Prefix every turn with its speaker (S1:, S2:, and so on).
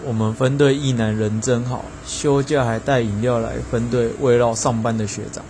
S1: 我们分队一男人真好休假还带饮料来分队慰劳上班的学长。